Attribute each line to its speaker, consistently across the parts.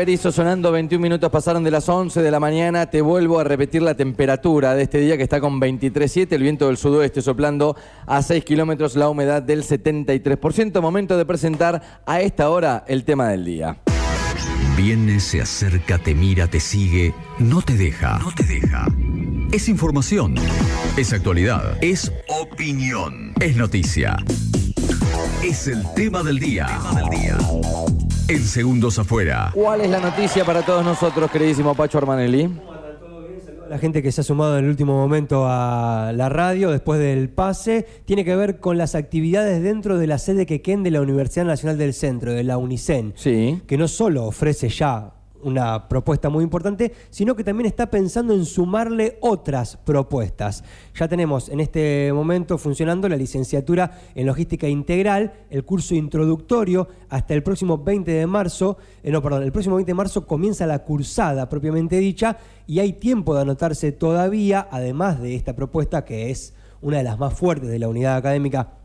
Speaker 1: Berizo sonando 21 minutos pasaron de las 11 de la mañana. Te vuelvo a repetir la temperatura de este día que está con 23.7, el viento del sudoeste soplando a 6 kilómetros, la humedad del 73%. Momento de presentar a esta hora el tema del día.
Speaker 2: Viene, se acerca, te mira, te sigue, no te deja. No te deja. Es información. Es actualidad. Es opinión. Es noticia. Es el tema del día. Tema del día. En segundos afuera.
Speaker 1: ¿Cuál es la noticia para todos nosotros, queridísimo Pacho Armanelli?
Speaker 3: La gente que se ha sumado en el último momento a la radio después del pase tiene que ver con las actividades dentro de la sede que de la Universidad Nacional del Centro, de la UNICEN,
Speaker 1: Sí.
Speaker 3: que no solo ofrece ya una propuesta muy importante, sino que también está pensando en sumarle otras propuestas. Ya tenemos en este momento funcionando la licenciatura en logística integral, el curso introductorio hasta el próximo 20 de marzo, eh, no, perdón, el próximo 20 de marzo comienza la cursada propiamente dicha y hay tiempo de anotarse todavía, además de esta propuesta que es una de las más fuertes de la unidad académica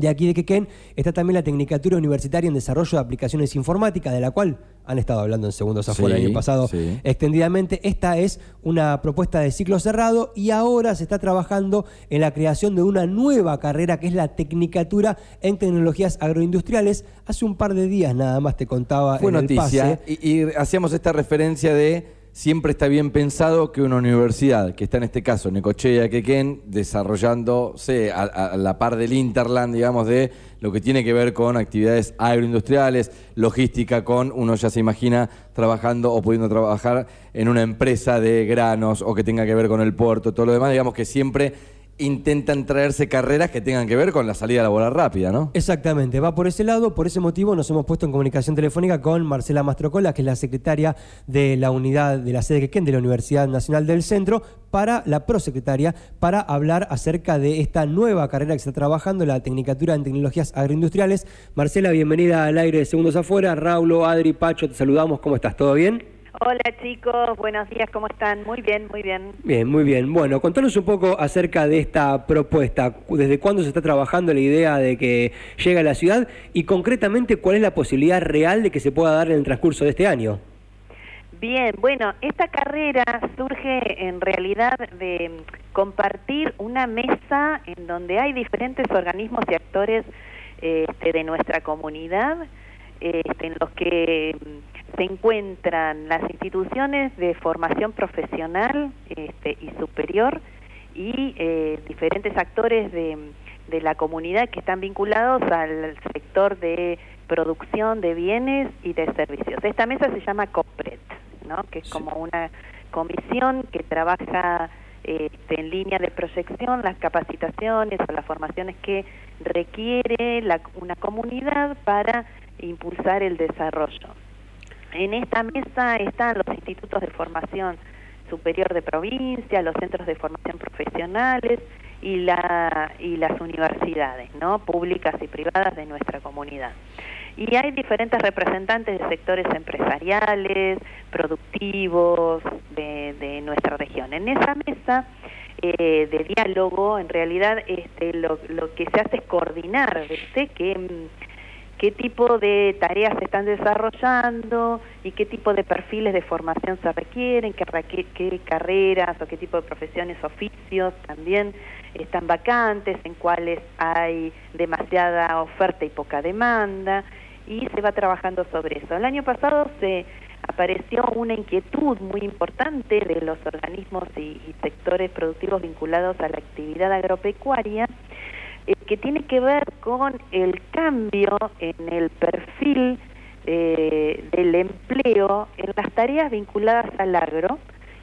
Speaker 3: de aquí de Quequén está también la Tecnicatura Universitaria en Desarrollo de Aplicaciones Informáticas, de la cual han estado hablando en segundos afuera
Speaker 1: Sí,
Speaker 3: el año pasado
Speaker 1: sí.
Speaker 3: extendidamente. Esta es una propuesta de ciclo cerrado y ahora se está trabajando en la creación de una nueva carrera que es la Tecnicatura en Tecnologías Agroindustriales. Hace un par de días nada más te contaba
Speaker 1: Fue
Speaker 3: en el
Speaker 1: noticia
Speaker 3: pase.
Speaker 1: y, y hacíamos esta referencia de siempre está bien pensado que una universidad, que está en este caso Necochea, Quequén, desarrollándose a, a la par del Interland, digamos, de lo que tiene que ver con actividades agroindustriales, logística, con uno ya se imagina trabajando o pudiendo trabajar en una empresa de granos o que tenga que ver con el puerto, todo lo demás, digamos que siempre intentan traerse carreras que tengan que ver con la salida laboral rápida, ¿no?
Speaker 3: Exactamente, va por ese lado, por ese motivo nos hemos puesto en comunicación telefónica con Marcela Mastrocola, que es la secretaria de la unidad de la sede Quequén de la Universidad Nacional del Centro, para la prosecretaria, para hablar acerca de esta nueva carrera que está trabajando, la Tecnicatura en Tecnologías Agroindustriales. Marcela, bienvenida al aire de Segundos Afuera. Raulo, Adri, Pacho, te saludamos. ¿Cómo estás? ¿Todo bien?
Speaker 4: Hola chicos, buenos días, ¿cómo están? Muy bien, muy bien.
Speaker 3: Bien, muy bien. Bueno, contanos un poco acerca de esta propuesta. ¿Desde cuándo se está trabajando la idea de que llegue a la ciudad? Y concretamente, ¿cuál es la posibilidad real de que se pueda dar en el transcurso de este año?
Speaker 4: Bien, bueno, esta carrera surge en realidad de compartir una mesa en donde hay diferentes organismos y actores este, de nuestra comunidad, este, en los que mm, se encuentran las instituciones de formación profesional este, y superior y eh, diferentes actores de, de la comunidad que están vinculados al sector de producción de bienes y de servicios. Esta mesa se llama COPRET, ¿no? que es como una comisión que trabaja este, en línea de proyección las capacitaciones o las formaciones que requiere la- una comunidad para impulsar el desarrollo. En esta mesa están los institutos de formación superior de provincia, los centros de formación profesionales y, la, y las universidades, ¿no? públicas y privadas de nuestra comunidad. Y hay diferentes representantes de sectores empresariales, productivos de, nuestra región. En esa mesa eh, de diálogo, en realidad este, lo, lo que se hace es coordinar, ¿viste? Que, mm, qué tipo de tareas se están desarrollando y qué tipo de perfiles de formación se requieren, qué, carreras o qué tipo de profesiones, oficios también están vacantes, en cuáles hay demasiada oferta y poca demanda, y se va trabajando sobre eso. El año pasado se apareció una inquietud muy importante de los organismos y, y sectores productivos vinculados a la actividad agropecuaria, eh, que tiene que ver con el cambio en el perfil eh, del empleo en las tareas vinculadas al agro,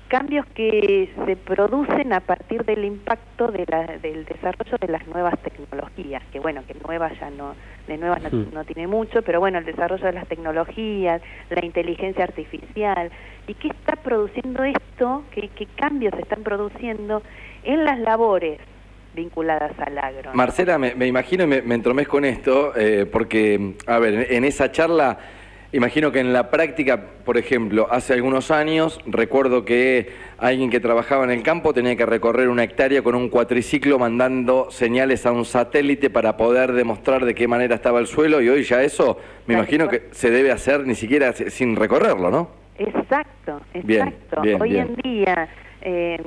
Speaker 4: cambios que se producen a partir del impacto de la- del desarrollo de las nuevas tecnologías, que bueno, que nuevas ya no, de nuevas no, tiene mucho, pero bueno, el desarrollo de las tecnologías, la inteligencia artificial, y qué está produciendo esto, qué, qué cambios se están produciendo en las labores vinculadas al agro. ¿no?
Speaker 1: Marcela, me, me imagino y me, me entromezco con esto, eh, porque, a ver, en, en esa charla Imagino que en la práctica, por ejemplo, hace algunos años, recuerdo que alguien que trabajaba en el campo tenía que recorrer una hectárea con un cuatriciclo mandando señales a un satélite para poder demostrar de qué manera estaba el suelo y hoy ya eso, me imagino que se debe hacer ni siquiera sin recorrerlo, ¿no?
Speaker 4: Exacto, exacto. hoy en día... Eh,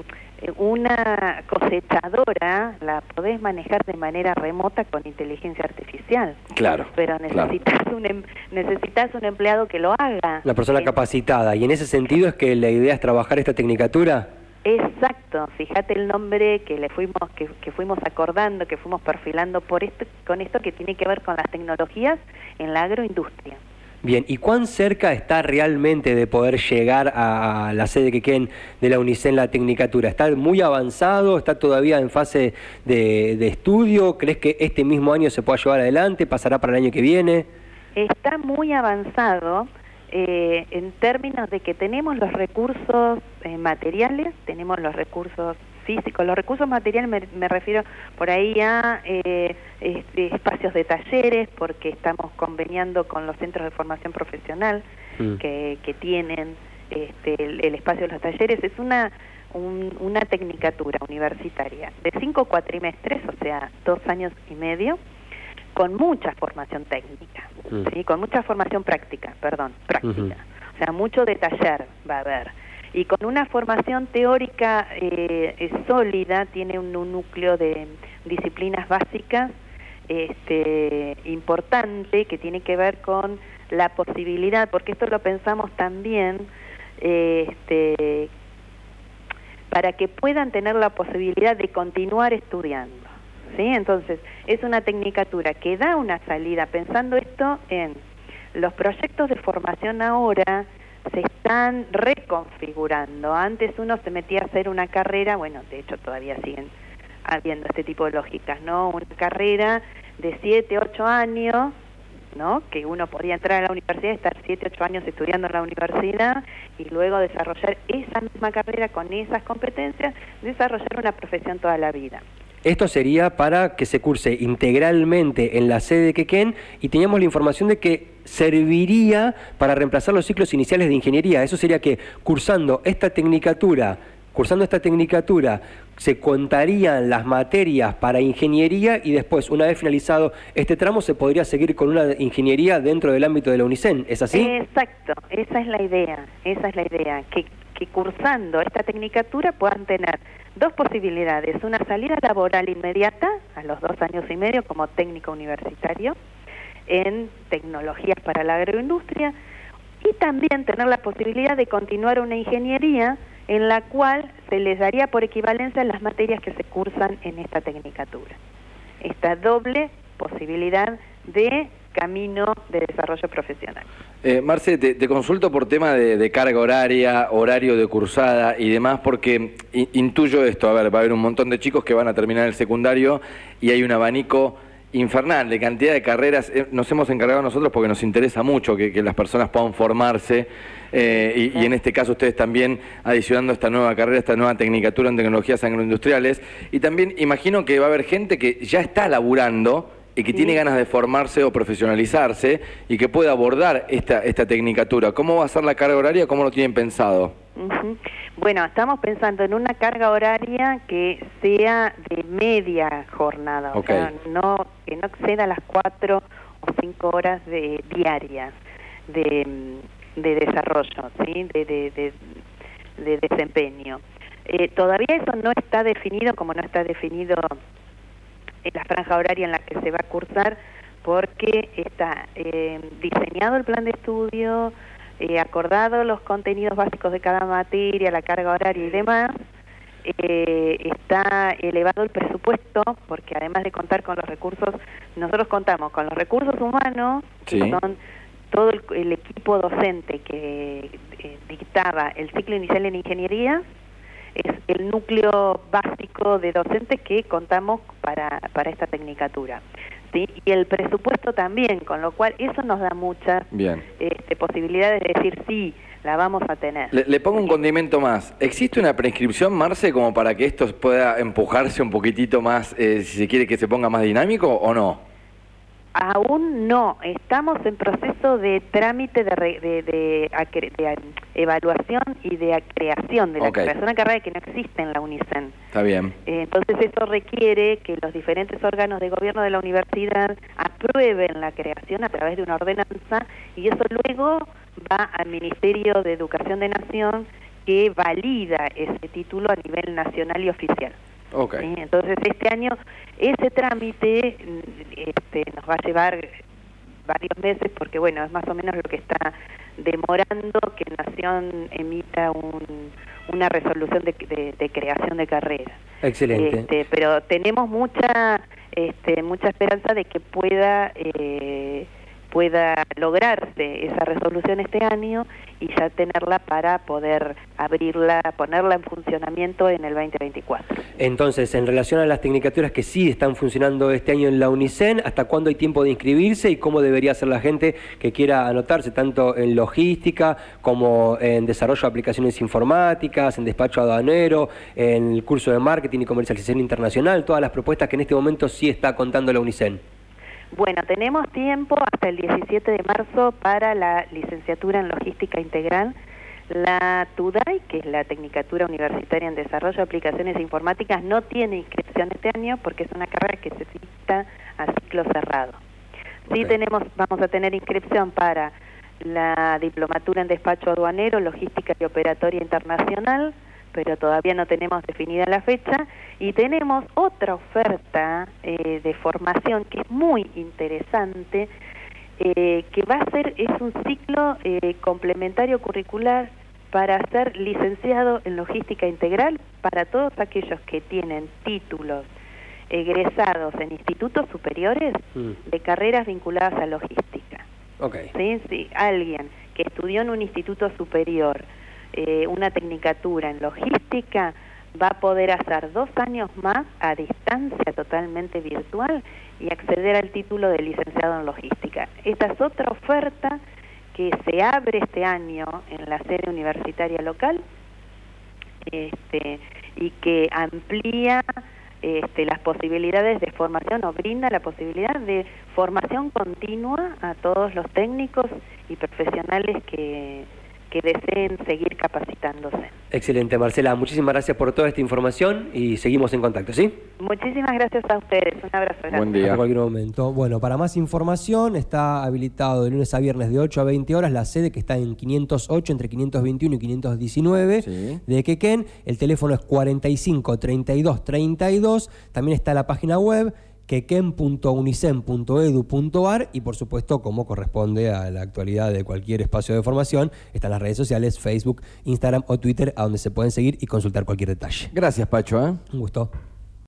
Speaker 4: una cosechadora la podés manejar de manera remota con inteligencia artificial.
Speaker 1: Claro.
Speaker 4: Pero necesitas, Un, em, necesitas un empleado que lo haga.
Speaker 3: La persona capacitada. Y en ese sentido es que la idea es trabajar esta tecnicatura.
Speaker 4: Exacto, fíjate el nombre que le fuimos que, que, fuimos acordando, que fuimos perfilando por esto con esto que tiene que ver con las tecnologías en la agroindustria.
Speaker 3: Bien, ¿y cuán cerca está realmente de poder llegar a la sede que queden de la UNICEN la Tecnicatura? ¿Está muy avanzado? ¿Está todavía en fase de, estudio? ¿Crees que este mismo año se pueda llevar adelante? ¿Pasará para el año que viene?
Speaker 4: Está muy avanzado eh, en términos de que tenemos los recursos eh, materiales, tenemos los recursos físicos. Los recursos materiales me, refiero por ahí a eh, este, espacios de talleres, porque estamos conveniando con los centros de formación profesional mm. que, que, tienen este, el, espacio de los talleres. Es una, una tecnicatura universitaria de cinco cuatrimestres, o sea, dos años y medio, con mucha formación técnica, mm. ¿sí? con mucha formación práctica, perdón, práctica. O sea, mucho de taller va a haber y con una formación teórica eh, sólida, tiene un, núcleo de disciplinas básicas este, importante que tiene que ver con la posibilidad, porque esto lo pensamos también, este, para que puedan tener la posibilidad de continuar estudiando. ¿sí? Entonces, es una tecnicatura que da una salida, pensando esto en los proyectos de formación ahora, se están reconfigurando. Antes uno se metía a hacer una carrera, bueno, de hecho todavía siguen habiendo este tipo de lógicas, ¿no? Una carrera de 7, 8 años, ¿no? Que uno podía entrar a la universidad, estar 7, 8 años estudiando en la universidad y luego desarrollar esa misma carrera con esas competencias, desarrollar una profesión toda la vida.
Speaker 3: Esto sería para que se curse integralmente en la sede de Quequén y teníamos la información de que serviría para reemplazar los ciclos iniciales de ingeniería. Eso sería que cursando esta tecnicatura, cursando esta tecnicatura, se contarían las materias para ingeniería y después, una vez finalizado este tramo, se podría seguir con una ingeniería dentro del ámbito de la UNICEN. ¿Es así?
Speaker 4: Exacto, esa es la idea, esa es la idea, que, que cursando esta tecnicatura puedan tener dos posibilidades, una salida laboral inmediata a los dos años y medio como técnico universitario en tecnologías para la agroindustria y también tener la posibilidad de continuar una ingeniería en la cual se les daría por equivalencia las materias que se cursan en esta tecnicatura. Esta doble posibilidad de camino de desarrollo profesional.
Speaker 1: Eh, Marce, te, consulto por tema de, carga horaria, horario de cursada y demás, porque intuyo esto, a ver, va a haber un montón de chicos que van a terminar el secundario y hay un abanico infernal de cantidad de carreras. Eh, nos hemos encargado nosotros porque nos interesa mucho que, las personas puedan formarse eh, y, en este caso ustedes también adicionando esta nueva carrera, esta nueva tecnicatura en tecnologías agroindustriales. Y también imagino que va a haber gente que ya está laburando y que tiene ganas de formarse o profesionalizarse y que puede abordar esta, esta tecnicatura. ¿Cómo va a ser la carga horaria? ¿Cómo lo tienen pensado?
Speaker 4: Bueno, estamos pensando en una carga horaria que sea de media jornada, o sea, no, que no exceda las cuatro o cinco horas de, diarias de, de desarrollo, ¿sí? de, de, de desempeño. Eh, todavía eso no está definido, como no está definido la franja horaria en la que se va a cursar, porque está eh, diseñado el plan de estudio, eh, acordado los contenidos básicos de cada materia, la carga horaria y demás, eh, está elevado el presupuesto, porque además de contar con los recursos, nosotros contamos con los recursos humanos, que son todo el, equipo docente que eh, dictaba el ciclo inicial en ingeniería, es el núcleo básico de docentes que contamos para, para esta tecnicatura y el presupuesto también, con lo cual eso nos da muchas este, posibilidades de decir sí, la vamos a tener.
Speaker 1: Le, pongo un condimento más. ¿Existe una prescripción, Marce, como para que esto pueda empujarse un poquitito más, eh, si se quiere que se ponga más dinámico o no?
Speaker 4: Aún no, estamos en proceso de trámite de, re- de, de de, evaluación y de creación de la
Speaker 1: Ok.
Speaker 4: carrera. Es una carrera que no existe en la UNICEN.
Speaker 1: Está bien.
Speaker 4: Eh, Entonces eso requiere que los diferentes órganos de gobierno de la universidad aprueben la creación a través de una ordenanza y eso luego va al Ministerio de Educación de Nación que valida ese título a nivel nacional y oficial.
Speaker 1: Ok.
Speaker 4: ¿sí? Entonces este año ese trámite este, nos va a llevar varios meses porque bueno es más o menos lo que está demorando que Nación emita un- una resolución de, de- de creación de carrera.
Speaker 3: Excelente.
Speaker 4: Este, pero tenemos mucha este, mucha esperanza de que pueda eh, pueda lograrse esa resolución este año y ya tenerla para poder abrirla, ponerla en funcionamiento en el 2024.
Speaker 3: Entonces, en relación a las tecnicaturas que sí están funcionando este año en la UNICEN, ¿hasta cuándo hay tiempo de inscribirse y cómo debería hacer la gente que quiera anotarse tanto en logística como en desarrollo de aplicaciones informáticas, en despacho aduanero, en el curso de marketing y comercialización internacional, todas las propuestas que en este momento sí está contando la UNICEN?
Speaker 4: Bueno, tenemos tiempo hasta el 17 de marzo para la licenciatura en Logística Integral. La TUDAI, que es la Tecnicatura Universitaria en Desarrollo de Aplicaciones Informáticas, no tiene inscripción este año porque es una carrera que se dicta a ciclo cerrado. Sí tenemos, vamos a tener inscripción para la Diplomatura en Despacho Aduanero, Logística y Operatoria Internacional, pero todavía no tenemos definida la fecha y tenemos otra oferta eh, de formación que es muy interesante eh, que va a ser es un ciclo eh, complementario curricular para ser licenciado en logística integral para todos aquellos que tienen títulos egresados en institutos superiores
Speaker 3: Mm.
Speaker 4: de carreras vinculadas a logística. Alguien que estudió en un instituto superior eh, una tecnicatura en logística va a poder hacer dos años más a distancia totalmente virtual y acceder al título de licenciado en logística. Esta es otra oferta que se abre este año en la sede universitaria local este, y que amplía este, las posibilidades de formación o brinda la posibilidad de formación continua a todos los técnicos y profesionales que, que deseen seguir capacitándose.
Speaker 3: Excelente, Marcela. Muchísimas gracias por toda esta información y seguimos en contacto, ¿sí?
Speaker 4: Muchísimas gracias a ustedes. Un abrazo grande.
Speaker 1: Buen día.
Speaker 3: Hasta cualquier momento. Bueno, para más información está habilitado de lunes a viernes de 8 a 20 horas la sede que está en 508 entre 521 y 519
Speaker 1: Sí.
Speaker 3: de Quequén. El teléfono es 45 32 32. También está la página web quequén.unicen.edu.ar y por supuesto, como corresponde a la actualidad de cualquier espacio de formación, están las redes sociales, Facebook, Instagram o Twitter, a donde se pueden seguir y consultar cualquier detalle.
Speaker 1: Gracias, Pacho. ¿eh?
Speaker 3: Un gusto.